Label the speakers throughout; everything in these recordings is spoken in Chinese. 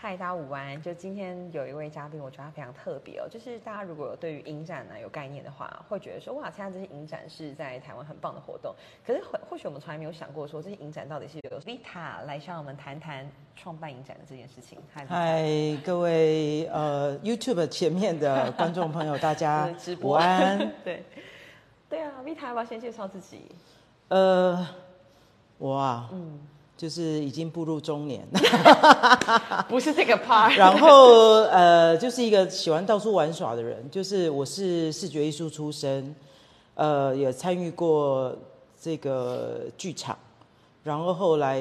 Speaker 1: 嗨，大家午安！就今天有一位嘉宾，我觉得他非常特别哦。就是大家如果有对于影展呢有概念的话，会觉得说哇，现在这些影展是在台湾很棒的活动。可是或或许我们从来没有想过说这些影展到底是由 Vita 来向我们谈谈创办影展的这件事情。嗨，
Speaker 2: 嗨，各位呃 YouTube 前面的观众朋友，大家
Speaker 1: 直播
Speaker 2: 午安。
Speaker 1: 对对啊，Vita 要不要先介绍自己？
Speaker 2: 呃，我啊，嗯，就是已经步入中年，
Speaker 1: 不是这个 part。
Speaker 2: 然后呃，就是一个喜欢到处玩耍的人。就是我是视觉艺术出身，呃，也参与过这个剧场，然后后来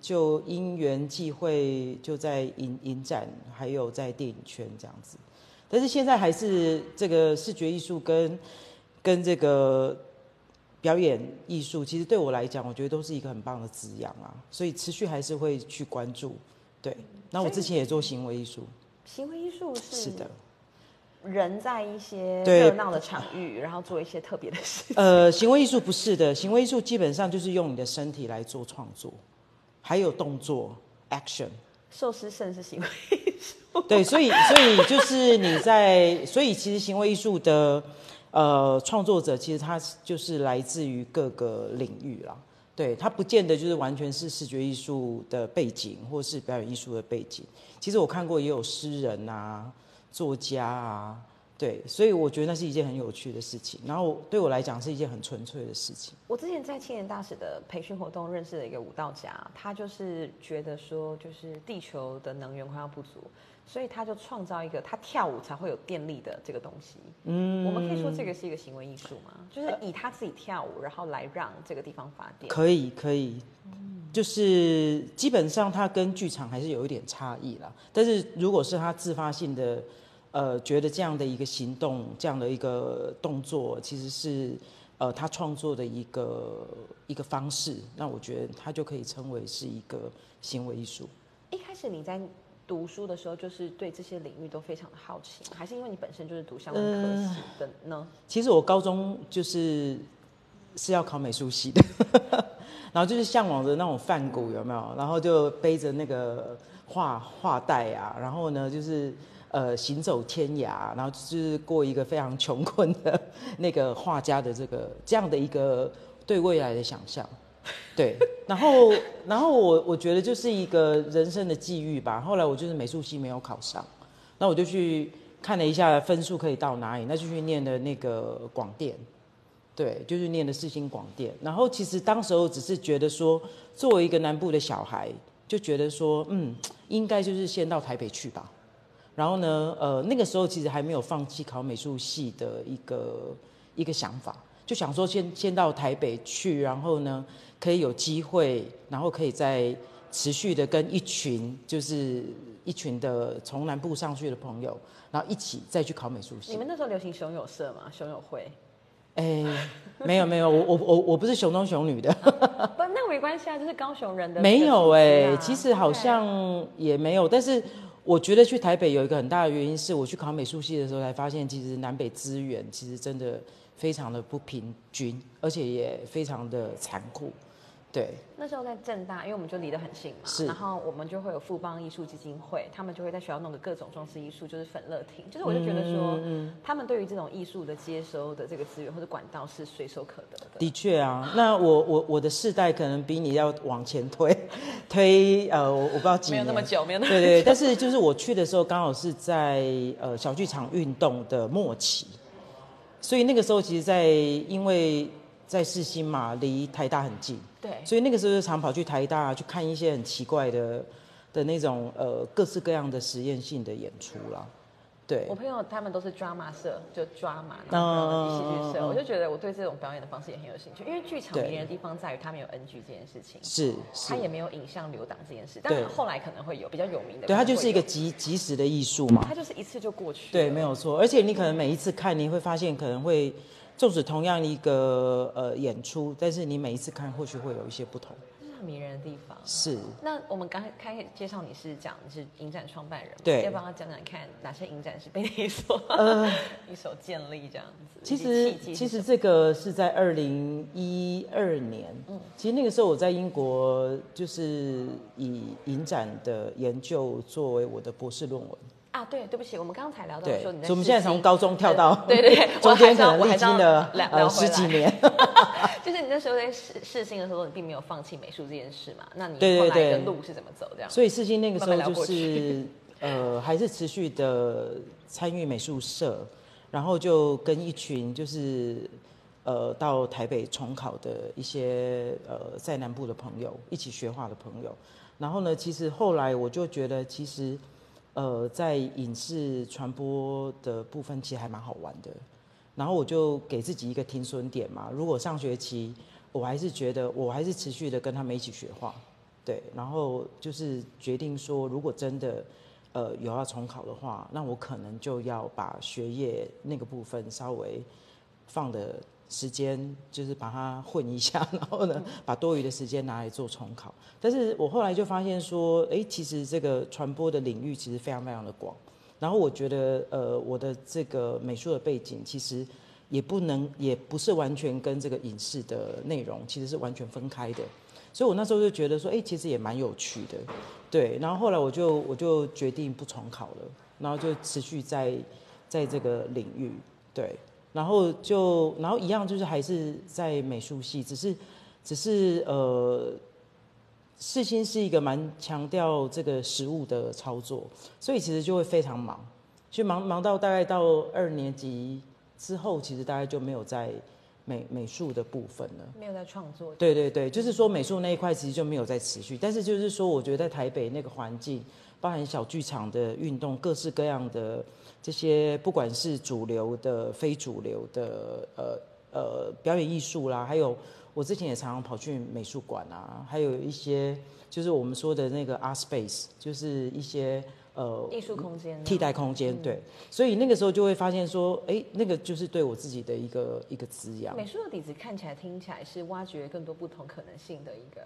Speaker 2: 就因缘际会，就在影影展，还有在电影圈这样子。但是现在还是这个视觉艺术跟跟这个表演艺术，其实对我来讲，我觉得都是一个很棒的滋养啊，所以持续还是会去关注。对，那我之前也做行为艺术，
Speaker 1: 行为艺术是
Speaker 2: 是的，
Speaker 1: 人在一些
Speaker 2: 对
Speaker 1: 热闹的场域，然后做一些特别的事。
Speaker 2: 呃，行为艺术不是的，行为艺术基本上就是用你的身体来做创作，还有动作 action。
Speaker 1: 寿司甚是行为艺术，
Speaker 2: 对，所以所以就是你在，所以其实行为艺术的呃创作者，其实他就是来自于各个领域啦。对他不见得就是完全是视觉艺术的背景，或是表演艺术的背景。其实我看过也有诗人啊、作家啊，对，所以我觉得那是一件很有趣的事情。然后对我来讲是一件很纯粹的事情。
Speaker 1: 我之前在青年大使的培训活动认识了一个舞蹈家，他就是觉得说，就是地球的能源快要不足，所以他就创造一个他跳舞才会有电力的这个东西。嗯，我们可以说这个是一个行为艺术吗？就是以他自己跳舞，然后来让这个地方发电。
Speaker 2: 可以，可以，就是基本上它跟剧场还是有一点差异啦。但是如果是他自发性的，呃，觉得这样的一个行动，这样的一个动作，其实是呃他创作的一个一个方式，那我觉得他就可以称为是一个行为艺术。
Speaker 1: 一开始你在读书的时候，就是对这些领域都非常的好奇吗，还是因为你本身就是读相关科系的呢？
Speaker 2: 其实我高中就是是要考美术系的，然后就是向往着那种梵谷有没有？然后就背着那个画画袋啊，然后呢就是呃行走天涯，然后就是过一个非常穷困的那个画家的这个这样的一个对未来的想象。对，然后然后我我觉得就是一个人生的际遇吧。后来我就是美术系没有考上，那我就去看了一下分数可以到哪里，那就去念的那个广电，对，就是念的四新广电。然后其实当时候只是觉得说，作为一个南部的小孩，就觉得说，嗯，应该就是先到台北去吧。然后呢，呃，那个时候其实还没有放弃考美术系的一个一个想法，就想说先先到台北去，然后呢，可以有机会，然后可以再持续的跟一群就是一群的从南部上去的朋友，然后一起再去考美术系。
Speaker 1: 你们那时候流行熊友社吗？熊友会？
Speaker 2: 哎，没有没有，我我我我不是熊中熊女的，
Speaker 1: 不，那没关系啊，就是高雄人的
Speaker 2: 没有
Speaker 1: 哎、
Speaker 2: 哎、其实好像也没有，但是我觉得去台北有一个很大的原因是我去考美术系的时候才发现，其实南北资源其实真的非常的不平均，而且也非常的残酷。对，
Speaker 1: 那时候在正大，因为我们就离得很近嘛，
Speaker 2: 是。
Speaker 1: 然后我们就会有富邦艺术基金会，他们就会在学校弄个各种装饰艺术，就是粉乐亭，就是我就觉得说，
Speaker 2: 嗯
Speaker 1: 他们对于这种艺术的接收的这个资源或者管道是随手可得的。
Speaker 2: 的确啊，那我我我的世代可能比你要往前推 推呃，我我不知道几
Speaker 1: 没有，那么久，没有那么
Speaker 2: 对对，但是就是我去的时候刚好是在呃小剧场运动的末期，所以那个时候其实在，因为在世新嘛，离台大很近，
Speaker 1: 对。
Speaker 2: 所以那个时候就常跑去台大去看一些很奇怪的的那种呃各式各样的实验性的演出啦。对。
Speaker 1: 我，朋友他们都是 drama 社，就 drama
Speaker 2: 嗯
Speaker 1: 然后戏剧社，我就觉得我对这种表演的方式也很有兴趣，因为剧场
Speaker 2: 对
Speaker 1: 迷人的地方在于它没有 NG 这件事情，
Speaker 2: 是是。
Speaker 1: 它，也没有影像留档这件事，但
Speaker 2: 对
Speaker 1: 后来可能会有比较有名的，
Speaker 2: 对，它就是一个即即时的艺术嘛。
Speaker 1: 它就是一次就过去了，
Speaker 2: 对，没有错。而且你可能每一次看，你会发现可能会，纵使同样一个呃演出，但是你每一次看或许会有一些不同。
Speaker 1: 很迷人的地方。
Speaker 2: 是。
Speaker 1: 那我们刚开始介绍你是讲你是影展创办人，
Speaker 2: 对，
Speaker 1: 要不要讲讲看哪些影展是被你所呃 一手建立这样子？
Speaker 2: 其实其实这个是在二零一二年，嗯，其实那个时候我在英国就是以影展的研究作为我的博士论文。
Speaker 1: 啊，对，对不起，我们刚才聊到说你在，
Speaker 2: 所以我们现在从高中跳到，
Speaker 1: 对对对，
Speaker 2: 中间可能历经了
Speaker 1: 呃
Speaker 2: 十几年。
Speaker 1: 就是你那时候在试试新的时候，你并没有放弃美术这件事嘛？那你
Speaker 2: 后
Speaker 1: 来的路是怎么走？这样。
Speaker 2: 所以试新那个时候就是 呃，还是持续的参与美术社，然后就跟一群就是呃到台北重考的一些呃在南部的朋友一起学画的朋友，然后呢，其实后来我就觉得其实。呃，在影视传播的部分其实还蛮好玩的，然后我就给自己一个停损点嘛。如果上学期我还是觉得我还是持续的跟他们一起学画，对，然后就是决定说，如果真的呃有要重考的话，那我可能就要把学业那个部分稍微放的。时间就是把它混一下，然后呢，把多余的时间拿来做重考。但是我后来就发现说，哎，其实这个传播的领域其实非常非常的广。然后我觉得，呃，我的这个美术的背景其实也不能，也不是完全跟这个影视的内容其实是完全分开的。所以我那时候就觉得说，哎，其实也蛮有趣的，对。然后后来我就我就决定不重考了，然后就持续在在这个领域，对。然后就，然后一样就是还是在美术系，只是，只是呃，世新是一个蛮强调这个实物的操作，所以其实就会非常忙，就忙忙到大概到二年级之后，其实大概就没有在美美术的部分了，
Speaker 1: 没有在创作。
Speaker 2: 对对对，就是说美术那一块其实就没有在持续，但是就是说，我觉得在台北那个环境，包含小剧场的运动，各式各样的。这些不管是主流的、非主流的，呃呃，表演艺术啦，还有我之前也常常跑去美术馆啊，还有一些就是我们说的那个 art space，就是一些
Speaker 1: 呃艺术空间、
Speaker 2: 替代空间，对。所以那个时候就会发现说，哎，那个就是对我自己的一个一个滋养。
Speaker 1: 美术的底子看起来、听起来是挖掘更多不同可能性的一个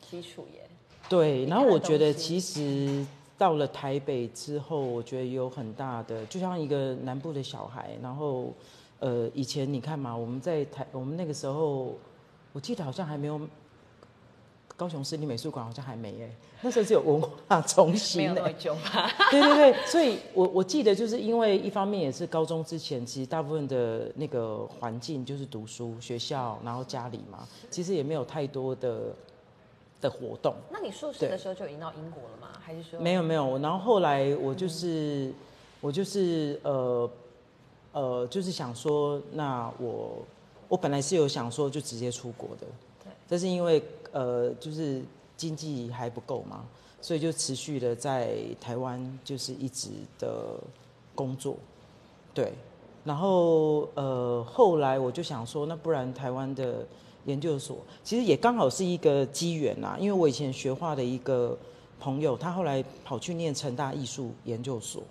Speaker 1: 基础耶。
Speaker 2: 对，然后我觉得其实。到了台北之后，我觉得有很大的，就像一个南部的小孩。然后，呃，以前你看嘛，我们在台，我们那个时候，我记得好像还没有高雄市立美术馆，好像还没哎。那时候只有文化中心，没
Speaker 1: 有那么久吧？
Speaker 2: 对对对，所以我我记得就是因为一方面也是高中之前，其实大部分的那个环境就是读书学校，然后家里嘛，其实也没有太多的。的活动，
Speaker 1: 那你硕士的时候就已经到英国了吗？还是说
Speaker 2: 没有没有？然后后来我就是我就是呃呃，就是想说，那我我本来是有想说就直接出国的，
Speaker 1: 对。
Speaker 2: 但是因为呃，就是经济还不够嘛，所以就持续的在台湾就是一直的工作，对。然后呃，后来我就想说，那不然台湾的。研究所其实也刚好是一个机缘呐，因为我以前学画的一个朋友，他后来跑去念成大艺术研究所，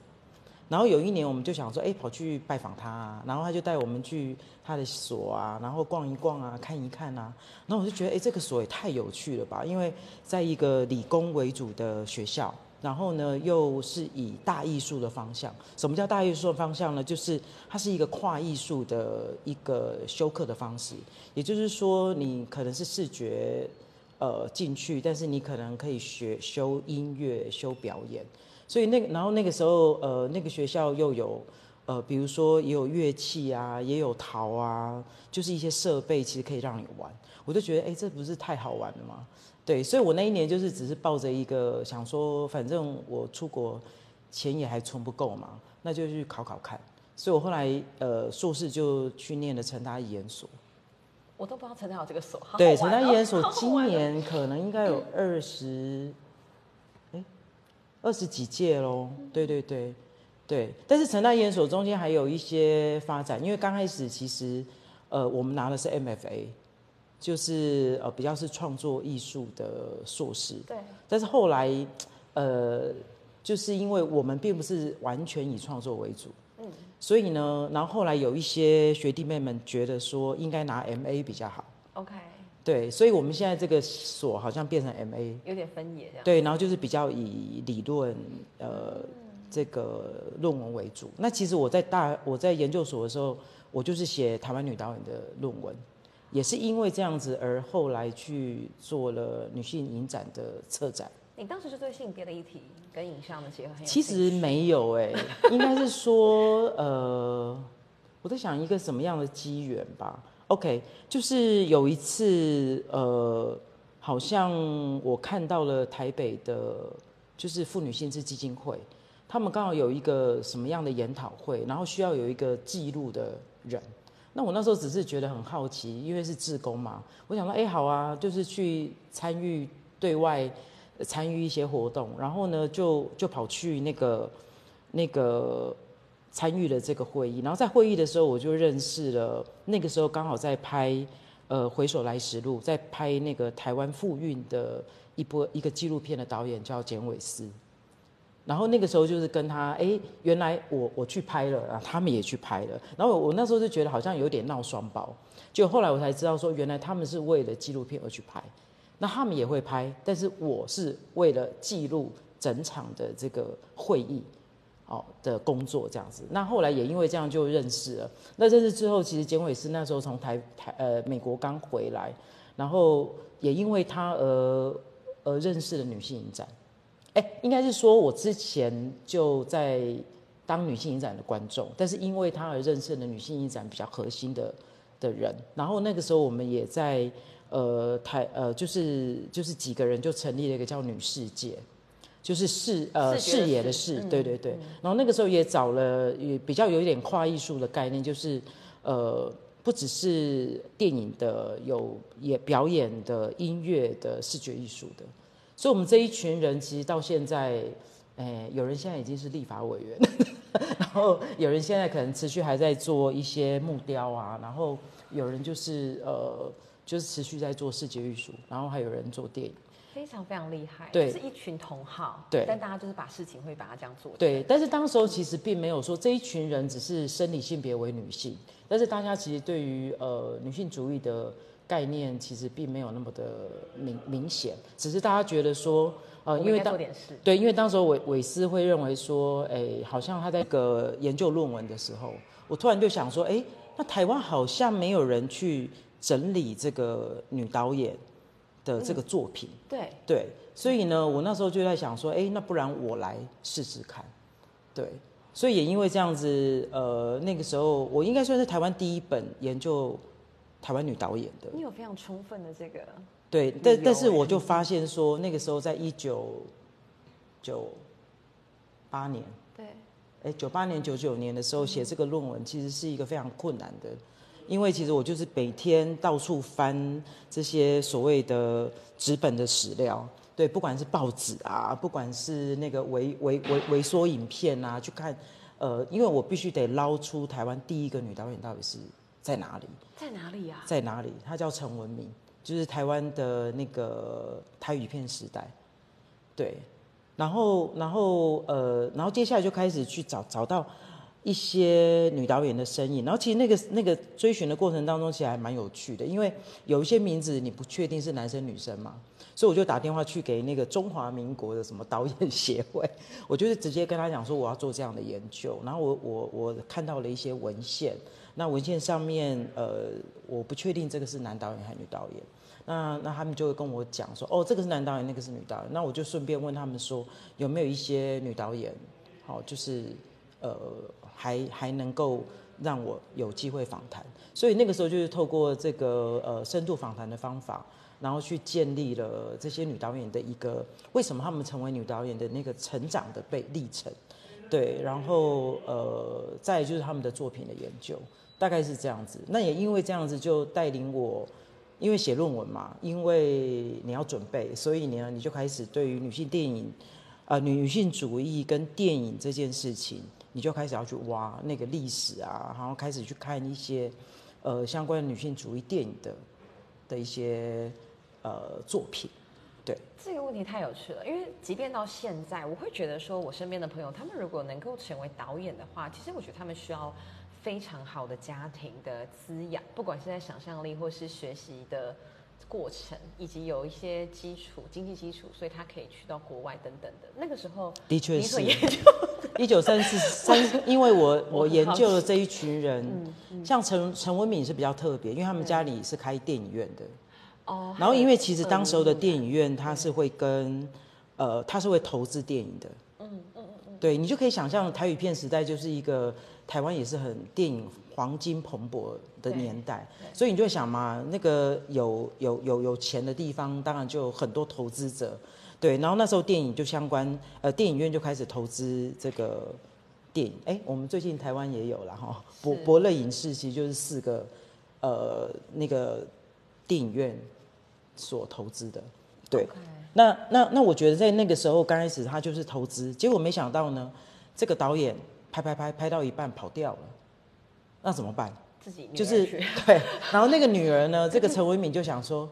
Speaker 2: 然后有一年我们就想说，哎，跑去拜访他，啊，然后他就带我们去他的所啊，然后逛一逛啊，看一看啊，然后我就觉得，哎，这个所也太有趣了吧，因为在一个理工为主的学校。然后呢，又是以大艺术的方向。什么叫大艺术的方向呢？就是它是一个跨艺术的一个修课的方式。也就是说，你可能是视觉呃进去，但是你可能可以学修音乐、修表演。所以那个，然后那个时候呃，那个学校又有呃，比如说也有乐器啊，也有陶啊，就是一些设备，其实可以让你玩。我就觉得，哎，这不是太好玩了吗？对，所以我那一年就是只是抱着一个想说，反正我出国钱也还存不够嘛，那就去考考看。所以我后来呃硕士就去念了成大艺研所。
Speaker 1: 我都不知道成大有这个所。
Speaker 2: 对，成大艺研所今年可能应该有二十，哎，二十几届喽。对对对对，但是成大研所中间还有一些发展，因为刚开始其实呃我们拿的是 MFA。就是呃比较是创作艺术的硕士，
Speaker 1: 对。
Speaker 2: 但是后来，呃，就是因为我们并不是完全以创作为主，嗯。所以呢，然后后来有一些学弟妹们觉得说应该拿 M A 比较好。
Speaker 1: OK。
Speaker 2: 对，所以我们现在这个所好像变成 MA，
Speaker 1: 有点分野这样。
Speaker 2: 对，然后就是比较以理论呃这个论文为主。那其实我在大我在研究所的时候，我就是写台湾女导演的论文，也是因为这样子而后来去做了女性影展的策展。
Speaker 1: 你当时是对性别的议题跟影像的结合很有
Speaker 2: 其实没有哎、应该是说呃，我在想一个什么样的机缘吧。OK，就是有一次呃，好像我看到了台北的，就是妇女性质基金会，他们刚好有一个什么样的研讨会，然后需要有一个记录的人。那我那时候只是觉得很好奇，因为是志工嘛，我想说，哎、好啊，就是去参与对外参与一些活动，然后呢，就就跑去那个那个参与了这个会议，然后在会议的时候，我就认识了那个时候刚好在拍呃《回首来时路》，在拍那个台湾复运的一波一个纪录片的导演叫简伟思。然后那个时候就是跟他，哎，原来我我去拍了，啊，他们也去拍了。然后我我那时候就觉得好像有点闹双胞，就后来我才知道说，原来他们是为了纪录片而去拍，那他们也会拍，但是我是为了记录整场的这个会议，哦的工作这样子。那后来也因为这样就认识了。那认识之后，其实简伟是那时候从台台呃美国刚回来，然后也因为他而而认识了女性影展。哎，应该是说我之前就在当女性影展的观众，但是因为他而认识了女性影展比较核心的的人，然后那个时候我们也在呃台呃就是就是几个人就成立了一个叫女世界，就是视呃
Speaker 1: 视
Speaker 2: 视野的
Speaker 1: 视
Speaker 2: 视，对对对。然后那个时候也找了也比较有一点跨艺术的概念，就是呃不只是电影的，有也表演的、音乐的、视觉艺术的。所以，我们这一群人其实到现在，诶，有人现在已经是立法委员，然后有人现在可能持续还在做一些木雕啊，然后有人就是呃，就是持续在做视觉艺术，然后还有人做电影。
Speaker 1: 非常非常厉害，
Speaker 2: 对。
Speaker 1: 是一群同好，
Speaker 2: 对。
Speaker 1: 但大家就是把事情会把它这样做，
Speaker 2: 对，但是当时候其实并没有说这一群人只是生理性别为女性，但是大家其实对于呃女性主义的概念其实并没有那么的明明显，只是大家觉得说呃，因为当对，因为当时候韦韦斯会认为说，哎，好像他在这个研究论文的时候，我突然就想说，哎，那台湾好像没有人去整理这个女导演的这个作品，
Speaker 1: 对，
Speaker 2: 对，所以呢，我那时候就在想说，哎，那不然我来试试看，对，所以也因为这样子，呃，那个时候我应该算是台湾第一本研究台湾女导演的，
Speaker 1: 你有非常充分的这个，
Speaker 2: 对，但但是我就发现说，那个时候在一九九八年，
Speaker 1: 对，
Speaker 2: 哎，九八年、九九年的时候写这个论文，其实是一个非常困难的，因为其实我就是每天到处翻这些所谓的纸本的史料，对，不管是报纸啊，不管是那个微微微微缩影片啊，去看，呃，因为我必须得捞出台湾第一个女导演到底是在哪里。
Speaker 1: 在哪里啊？
Speaker 2: 在哪里？她叫陈文明，就是台湾的那个台语片时代，对。然后，然后，呃，然后接下来就开始去找找到一些女导演的身影。然后其实那个那个追寻的过程当中，其实还蛮有趣的，因为有一些名字你不确定是男生女生嘛，所以我就打电话去给那个中华民国的什么导演协会，我就是直接跟他讲说我要做这样的研究。然后我我我看到了一些文献，那文献上面，呃，我不确定这个是男导演还是女导演。那那他们就会跟我讲说，哦，这个是男导演，那个是女导演。那我就顺便问他们说，有没有一些女导演，好、就是呃，还还能够让我有机会访谈。所以那个时候就是透过这个呃深度访谈的方法，然后去建立了这些女导演的一个为什么他们成为女导演的那个成长的背历程。对，然后呃，再就是他们的作品的研究，大概是这样子。那也因为这样子，就带领我，因为写论文嘛，因为你要准备，所以呢，你就开始对于女性电影，呃，女性主义跟电影这件事情，你就开始要去挖那个历史啊，然后开始去看一些呃相关的女性主义电影的的一些呃作品。对，
Speaker 1: 这个问题太有趣了，因为即便到现在，我会觉得说，我身边的朋友，他们如果能够成为导演的话，其实我觉得他们需要非常好的家庭的滋养，不管是在想象力或是学习的过程，以及有一些基础经济基础，所以他可以去到国外等等的。那个时候
Speaker 2: 的确是
Speaker 1: 研究
Speaker 2: 一九三四三，因为我我研究了这一群人，像陈陈文敏是比较特别，因为他们家里是开电影院的，
Speaker 1: 哦，
Speaker 2: 然后因为其实当时候的电
Speaker 1: 影，
Speaker 2: 影院它是会跟呃它是会投资电影的，嗯嗯嗯，对你就可以想象台语片时代就是一个台湾也是很电影黄金蓬勃的年代，所以你就会想嘛，那个有有有有钱的地方，当然就有很多投资者，对，然后那时候电影就相关呃电影院就开始投资这个电影，哎，我们最近台湾也有了哈，博
Speaker 1: 是。
Speaker 2: 博乐影视其实就是四个呃那个电影院所投资的，对。那那那我觉得在那个时候刚开始他就是投资，结果没想到呢，这个导演拍拍拍拍到一半跑掉了，那怎么办？
Speaker 1: 自己
Speaker 2: 就是。对，然后那个女儿呢，这个陈维敏就想说，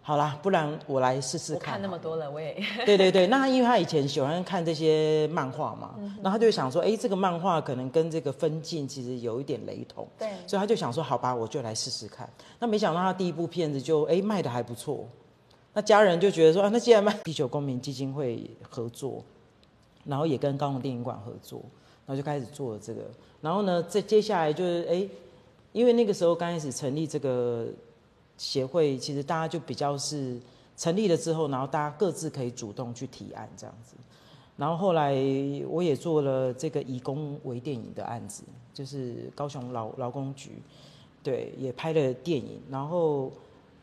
Speaker 2: 好啦，不然我来试试
Speaker 1: 我
Speaker 2: 看。
Speaker 1: 看那么多了，我也。
Speaker 2: 对对对，那他因为他以前喜欢看这些漫画嘛，然后他就想说，哎，这个漫画可能跟这个分镜其实有一点雷同，
Speaker 1: 对。
Speaker 2: 所以他就想说，好吧，我就来试试看。那没想到他第一部片子就哎卖的还不错，那家人就觉得说，啊，那既然卖地球公民基金会合作，然后也跟高雄电影馆合作，然后就开始做了这个。然后呢，再接下来就是哎，因为那个时候刚开始成立这个协会，其实大家就比较是成立了之后，然后大家各自可以主动去提案这样子。然后后来我也做了这个以工为电影的案子，就是高雄劳劳工局，对，也拍了电影。然后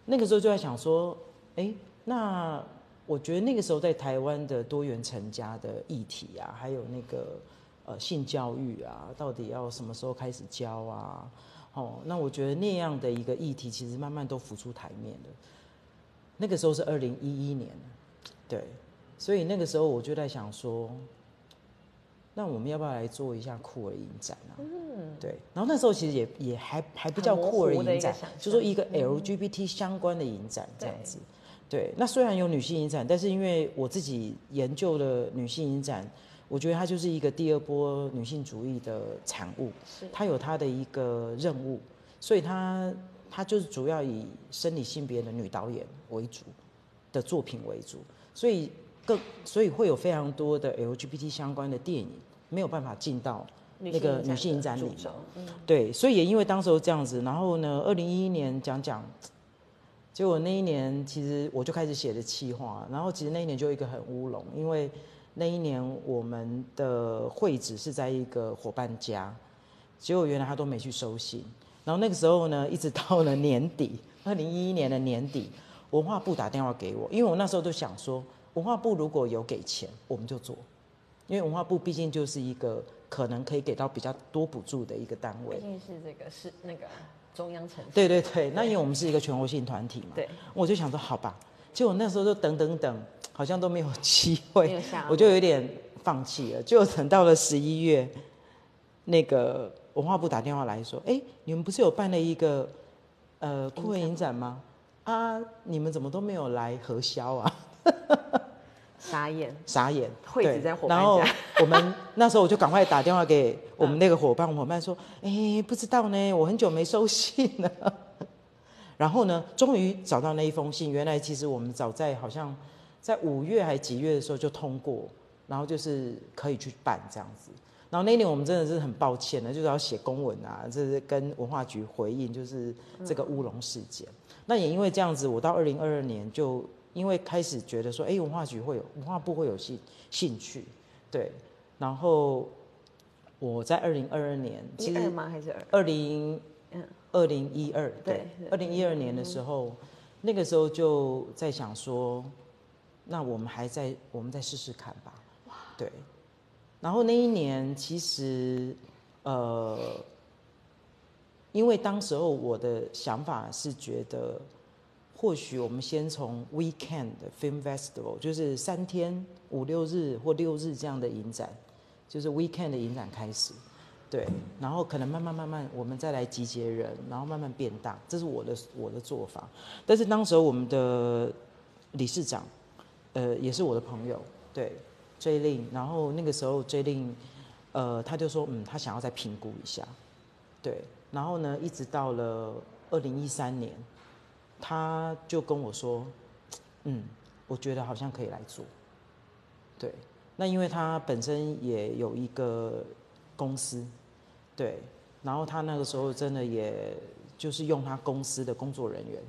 Speaker 2: 那个时候就在想说，哎，那我觉得那个时候在台湾的多元成家的议题啊，还有那个呃性教育啊，到底要什么时候开始教啊？哦，那我觉得那样的一个议题，其实慢慢都浮出台面了。那个时候是二零一一年，对，所以那个时候我就在想说，那我们要不要来做一下酷儿影展啊？嗯，对。然后那时候其实也也还还不叫酷儿影展，就说一个 LGBT 相关的影展这样
Speaker 1: 对
Speaker 2: 子。对，那虽然有女性影展，但是因为我自己研究了女性影展，我觉得它就是一个第二波女性主义的产物。
Speaker 1: 是
Speaker 2: 它有它的一个任务，所以它它就是主要以生理性别的女导演为主的作品为主，所以更所以会有非常多的 LGBT 相关的电影没有办法进到那个女性影展里对，所以也因为当时候这样子，然后呢，二零一一年讲讲，结果那一年其实我就开始写的企划，然后其实那一年就一个很乌龙，因为那一年我们的会址是在一个伙伴家，结果原来他都没去收信，然后那个时候呢，一直到了年底，二零一一年的年底，文化部打电话给我，因为我那时候就想说，文化部如果有给钱，我们就做，因为文化部毕竟就是一个可能可以给到比较多补助的一个单位。
Speaker 1: 毕。竟是这个是那个中央城市，
Speaker 2: 对对对，那因为我们是一个全国性团体嘛，
Speaker 1: 对，
Speaker 2: 我就想说好吧，结果那时候就等等等，好像都没有机会，我就有点放弃了。就等到了十一月，那个文化部打电话来说，哎，你们不是有办了一个呃酷儿影展吗？啊，你们怎么都没有来核销啊？
Speaker 1: 傻眼，
Speaker 2: 傻眼，
Speaker 1: 会址
Speaker 2: 对
Speaker 1: 在伙伴
Speaker 2: 然后我们那时候我就赶快打电话给我们那个伙伴，伙伴说：“哎、不知道呢，我很久没收信了。”然后呢，终于找到那一封信，原来其实我们早在好像在五月还几月的时候就通过，然后就是可以去办这样子。然后那一年我们真的是很抱歉的，就是要写公文啊，这是跟文化局回应，就是这个乌龙事件。那也因为这样子，我到二零二二年就因为开始觉得说，哎、文化局会有文化部会有兴兴趣，对，然后我在二零二二年，其实
Speaker 1: 一二吗？还是二？
Speaker 2: 二零
Speaker 1: 嗯
Speaker 2: 二零一二
Speaker 1: 对
Speaker 2: 对，二零一二年的时候，那个时候就在想说，那我们还在我们再试试看吧，对。然后那一年其实呃，因为当时候我的想法是觉得，或许我们先从 weekend 的 film festival，就是三天五六日或六日这样的影展，就是 weekend 的影展开始。对，然后可能慢慢慢慢，我们再来集结人，然后慢慢变大，这是我的我的做法。但是当时候我们的理事长，呃，也是我的朋友，对，J 令，然后那个时候 J 令，呃，他就说，嗯，他想要再评估一下，对，然后呢，一直到了二零一三年，他就跟我说，嗯，我觉得好像可以来做。对，那因为他本身也有一个公司，对，然后他那个时候真的也就是用他公司的工作人员，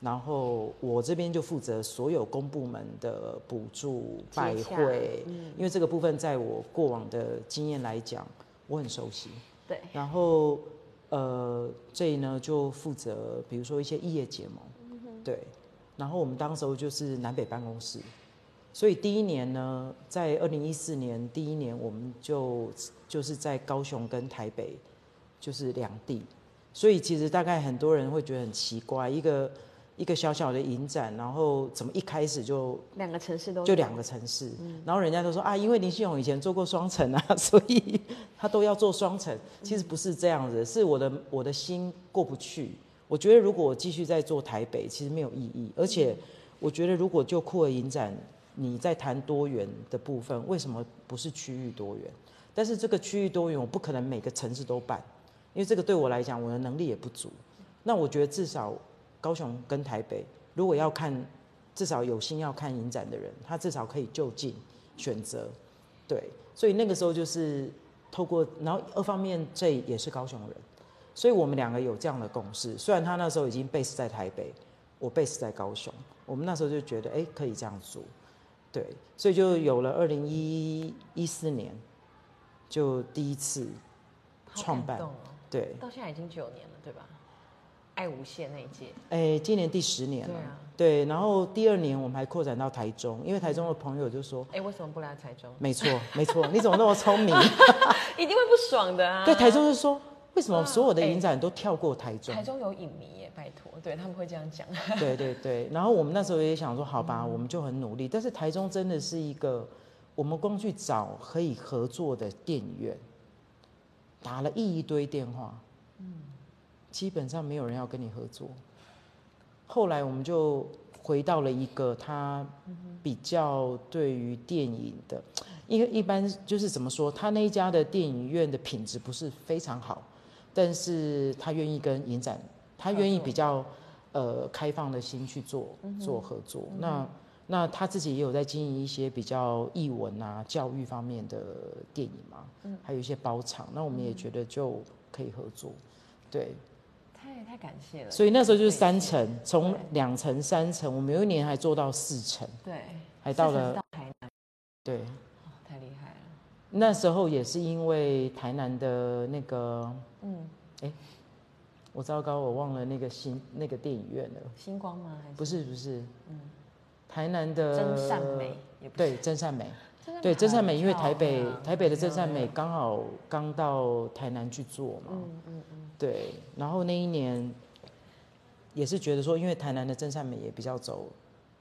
Speaker 2: 然后我这边就负责所有公部门的补助、拜会，因为这个部分在我过往的经验来讲，我很熟悉。
Speaker 1: 对，
Speaker 2: 然后呃，这里呢就负责比如说一些异业结盟，对。然后我们当时候就是南北办公室，所以第一年呢，在二零一四年第一年，我们就就是在高雄跟台北就是两地，所以其实大概很多人会觉得很奇怪，一个一个小小的影展，然后怎么一开始就
Speaker 1: 两个城市都
Speaker 2: 就两个城市，然后人家都说啊，因为林信勇以前做过双城啊，所以他都要做双城。其实不是这样子，是我的我的心过不去。我觉得如果我继续在做台北，其实没有意义。而且我觉得如果就酷儿影展，你在谈多元的部分，为什么不是区域多元？但是这个区域多元，我不可能每个城市都办，因为这个对我来讲，我的能力也不足。那我觉得至少高雄跟台北，如果要看，至少有心要看影展的人，他至少可以就近选择。对，所以那个时候就是透过，然后二方面这也是高雄人，所以我们两个有这样的共识。虽然他那时候已经 base 在台北，我 base 在高雄，我们那时候就觉得，哎、可以这样做。对，所以就有了二零一一四年，就第一次创办
Speaker 1: 哦
Speaker 2: 对，
Speaker 1: 到现在已经九年了，对吧？爱无限那一届，
Speaker 2: 哎、今年第十年了。
Speaker 1: 对啊
Speaker 2: 对，然后第二年我们还扩展到台中，因为台中的朋友就说，
Speaker 1: 哎，为什么不来台中？
Speaker 2: 没错，没错，你怎么那么聪明？
Speaker 1: 一定会不爽的啊！
Speaker 2: 对，台中就说，为什么
Speaker 1: 啊
Speaker 2: 所有的
Speaker 1: 哎
Speaker 2: 影展都跳过台中？
Speaker 1: 台中有影迷耶，拜托，对他们会这样讲。
Speaker 2: 对对对，然后我们那时候也想说，好吧，我们就很努力。但是台中真的是一个，我们光去找可以合作的电影院，打了一堆电话，
Speaker 1: 嗯
Speaker 2: 基本上没有人要跟你合作。后来我们就回到了一个他比较对于电影的，因为一般就是怎么说，他那一家的电影院的品质不是非常好，但是他愿意跟影展，他愿意比较呃开放的心去做做合作。那那他自己也有在经营一些比较译文啊、教育方面的电影嘛，嗯还有一些包场。那我们也觉得就可以合作，对。
Speaker 1: 太太感谢了。
Speaker 2: 所以那时候就是三层，从
Speaker 1: 对
Speaker 2: 两层、三层，我们有一年还做到四层，
Speaker 1: 对，
Speaker 2: 还到了
Speaker 1: 到台南，
Speaker 2: 对。
Speaker 1: 哦太厉害了。
Speaker 2: 那时候也是因为台南的那个，
Speaker 1: 嗯，
Speaker 2: 我糟糕，我忘了那个新那个电影院了，
Speaker 1: 星光吗？还是
Speaker 2: 不是不是，
Speaker 1: 嗯
Speaker 2: 台南的
Speaker 1: 真善美？也不是
Speaker 2: 对真善美，
Speaker 1: 真善美
Speaker 2: 对真善美，因为台北台北的真善美
Speaker 1: 亮
Speaker 2: 刚好刚到台南去做嘛，
Speaker 1: 嗯嗯嗯，
Speaker 2: 对，然后那一年也是觉得说，因为台南的真善美也比较走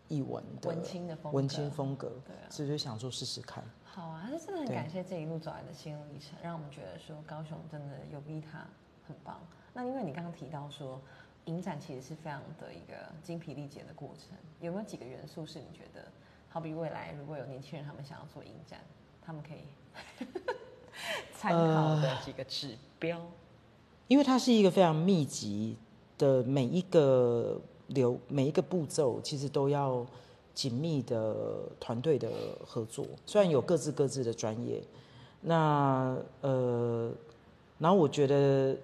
Speaker 2: 译文的
Speaker 1: 文青的风格，
Speaker 2: 文青风格，
Speaker 1: 对啊。
Speaker 2: 所以就想说试试看。
Speaker 1: 好啊，那真的很
Speaker 2: 对
Speaker 1: 感谢这一路走来的心路历程，让我们觉得说高雄真的有逼他很棒。那因为你刚刚提到说，影展其实是非常的一个精疲力竭的过程，有没有几个元素是你觉得，好比未来如果有年轻人他们想要做影展，他们可以 参考的几个指标？
Speaker 2: 因为它是一个非常密集的，每一个流每一个步骤，其实都要紧密的团队的合作。虽然有各自各自的专业，那呃，然后我觉得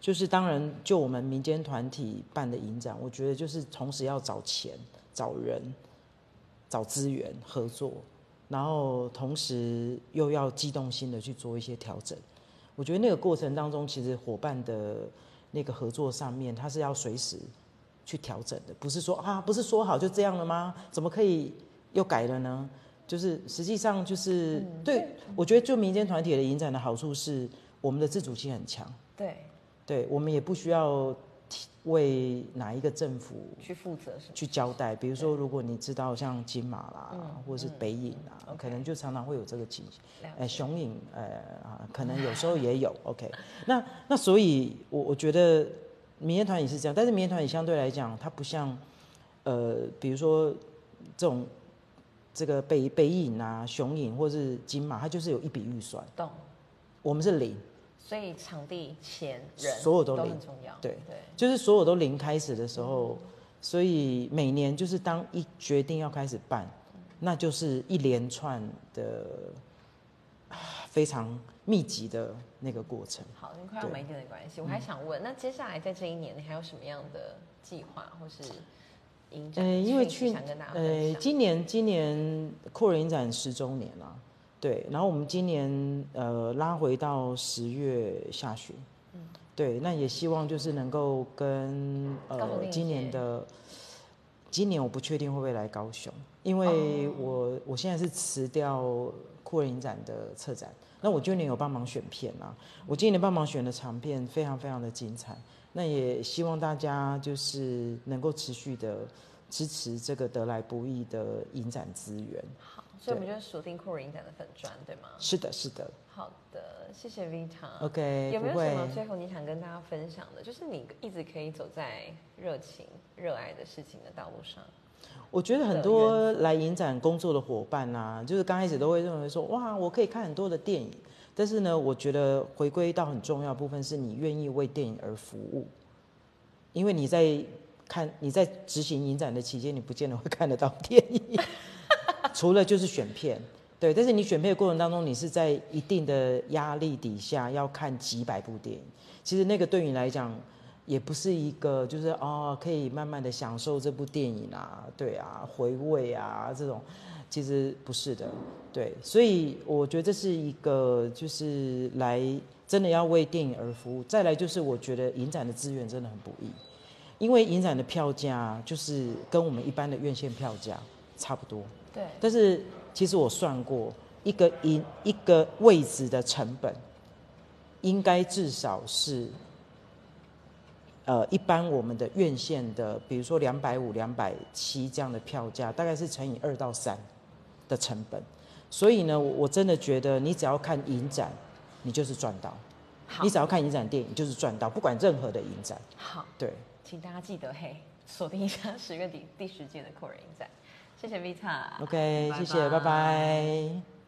Speaker 2: 就是当然，就我们民间团体办的影展，我觉得就是同时要找钱、找人、找资源合作，然后同时又要机动性的去做一些调整。我觉得那个过程当中，其实伙伴的那个合作上面，它是要随时去调整的，不是说啊，不是说好就这样了吗？怎么可以又改了呢？就是实际上就是、对，我觉得就民间团体的影展的好处是，我们的自主性很强，
Speaker 1: 对，
Speaker 2: 对我们也不需要提为哪一个政府
Speaker 1: 去负责？
Speaker 2: 去交代。比如说，如果你知道像金马啦，
Speaker 1: 嗯
Speaker 2: 或者是北影啊，
Speaker 1: 嗯
Speaker 2: 可能就常常会有这个情形。
Speaker 1: 了
Speaker 2: 呃，
Speaker 1: 解
Speaker 2: 雄影，呃啊，可能有时候也有。OK，那那所以我，我觉得民间团也是这样，但是民间团也相对来讲，它不像呃，比如说这种这个北北影啊、雄影或是金马，它就是有一笔预算，
Speaker 1: 懂，
Speaker 2: 我们是零，
Speaker 1: 所以场地、钱、人，
Speaker 2: 所有都零
Speaker 1: 很重要。
Speaker 2: 对
Speaker 1: 对，
Speaker 2: 就是所有都零开始的时候，所以每年就是当一决定要开始办，那就是一连串的啊非常密集的那个过程。
Speaker 1: 好，因为快要没电的关系，我还想问，那接下来在这一年，你还有什么样的计划或是影展？
Speaker 2: 呃，因为去
Speaker 1: 跟大家分
Speaker 2: 呃，
Speaker 1: 享。
Speaker 2: 今年今年酷人影展十周年啦，对，然后我们今年呃拉回到十月下旬，
Speaker 1: 嗯
Speaker 2: 对，那也希望就是能够跟呃今年的今年我不确定会不会来高雄，因为
Speaker 1: 哦
Speaker 2: 我我现在是辞掉酷人影展的策展，那我今年有帮忙选片啊，我今年帮忙选的长片非常非常的精彩，那也希望大家就是能够持续的支持这个得来不易的影展资源。
Speaker 1: 好，所以我们就锁定酷人影展的粉砖，对吗？
Speaker 2: 是的，是的
Speaker 1: 好的，谢谢 Vita。
Speaker 2: ，OK，
Speaker 1: 有没。有什么最后你想跟大家分享的？就是你一直可以走在热情、热爱的事情的道路上。
Speaker 2: 我觉得很多来影展工作的伙伴啊，就是刚开始都会认为说，哇，我可以看很多的电影，但是呢，我觉得回归到很重要的部分是你愿意为电影而服务，因为你在看你在执行影展的期间，你不见得会看得到电影，除了就是选片，对，但是你选片的过程当中，你是在一定的压力底下要看几百部电影，其实那个对你来讲。也不是一个，就是哦，可以慢慢的享受这部电影啊，对啊，回味啊，这种其实不是的，对，所以我觉得这是一个，就是来真的要为电影而服务。再来就是我觉得影展的资源真的很不易，因为影展的票价就是跟我们一般的院线票价差不多，
Speaker 1: 对，
Speaker 2: 但是其实我算过，一个一一个位置的成本，应该至少是。呃，一般我们的院线的，比如说两百五、两百七这样的票价，大概是乘以二到三的成本。所以呢，我我真的觉得，你只要看影展，你就是赚到；你只要看影展电影，就是赚到，不管任何的影展。
Speaker 1: 好，
Speaker 2: 对，
Speaker 1: 请大家记得嘿，锁定一下十月底第十届的酷人影展。谢谢 Vita。
Speaker 2: OK，谢谢，拜拜